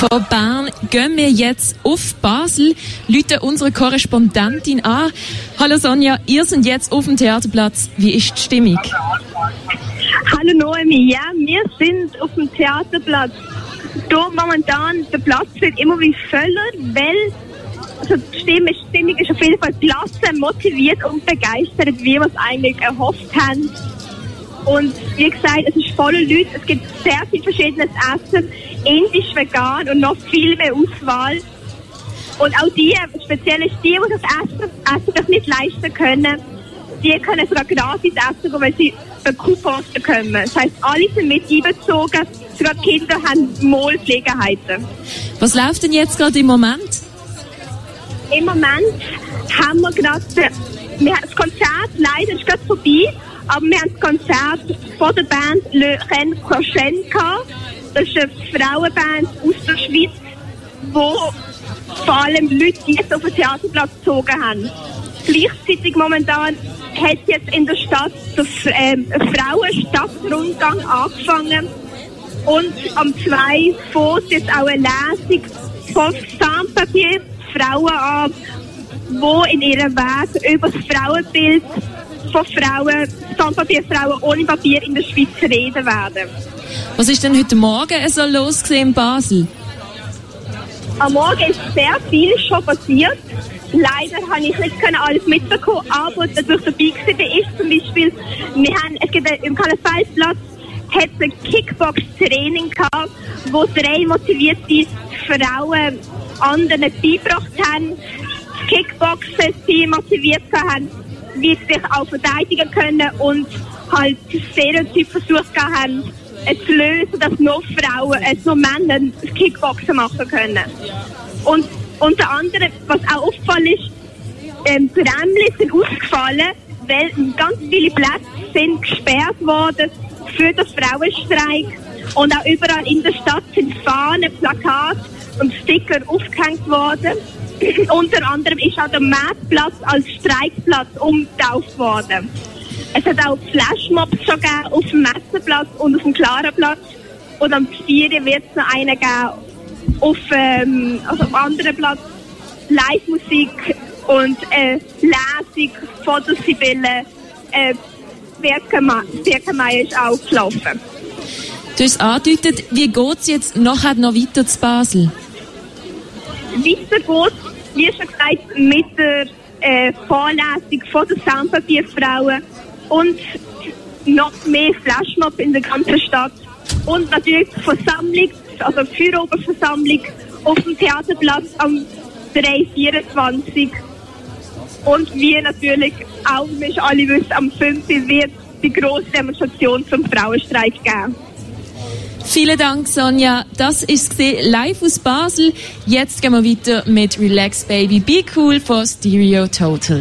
Von Bern gehen wir jetzt auf Basel, Leute unsere Korrespondentin an. Hallo Sonja, ihr seid jetzt auf dem Theaterplatz. Wie ist die Stimmung? Hallo Noemi, ja, wir sind auf dem Theaterplatz. Hier momentan, der Platz wird immer wie voller, weil also die Stimmung, die Stimmung ist auf jeden Fall klasse, motiviert und begeistert, wie wir es eigentlich erhofft haben. Und wie gesagt, es ist voller Leute, es gibt sehr viel verschiedenes Essen, indisch, vegan und noch viel mehr Auswahl. Und auch die, speziell die, die das Essen, Essen das nicht leisten können, die können sogar gratis essen, weil sie Coupons bekommen. Das heisst, alle sind mit einbezogen, sogar Kinder haben Mahlpflegeheiten. Was läuft denn jetzt gerade im Moment? Im Moment haben wir gerade, das Konzert leider ist gerade vorbei, aber wir haben das Konzert von der Band Le Ren Prochaine gehabt. Das ist eine Frauenband aus der Schweiz, wo vor allem Leute jetzt auf den Theaterplatz gezogen haben. Gleichzeitig momentan hat jetzt in der Stadt der ähm, Frauenstadtrundgang angefangen und am 2 fährt jetzt auch eine Lesung von Sandpapier Frauen an, wo in ihrem Weg über das Frauenbild von Frauen, Sandpapierfrauen ohne Papier in der Schweiz reden werden. Was ist denn heute Morgen so los in Basel? Am Morgen ist sehr viel schon passiert. Leider habe ich nicht alles mitbekommen, aber dadurch dabei war ist zum Beispiel, wir haben, es gibt im hat es ein Kickbox-Training gehabt, wo drei motivierte Frauen anderen beigebracht haben, Kickboxen sie motiviert haben, sie sich auch verteidigen können und halt Stereotyp versucht haben, zu lösen, dass nur Frauen, äh, nur Männer Kickboxen machen können. Und unter anderem, was auch auffällt, ist, ähm, Bremli sind ausgefallen, weil ganz viele Plätze sind gesperrt worden für den Frauenstreik. Und auch überall in der Stadt sind Fahnen, Plakate und Sticker aufgehängt worden. Unter anderem ist auch der Märzplatz als Streikplatz umgetauft worden. Es hat auch Flashmobs schon gegeben auf dem Messerplatz und auf dem Klarenplatz. Und am 4. wird es noch einen geben auf, ähm, also anderen Platz. Live-Musik und äh, Lesung von der Sibylle äh, Birkenmeier ist auch gelaufen. Du hast angedeutet, wie geht es jetzt nachher noch weiter zu Basel? Weiter geht wie schon gesagt, mit der äh, Vorlesung von der Sandpapierfrauen und noch mehr Flashmob in der ganzen Stadt. Und natürlich die Versammlung, also die Führeroberversammlung auf dem Theaterplatz am 324. Und wie natürlich auch, wir alle wissen, am 5. wird die grosse Demonstration zum Frauenstreik geben. Vielen Dank, Sonja. Das ist live aus Basel. Jetzt gehen wir weiter mit Relax Baby Be Cool von Stereo Total.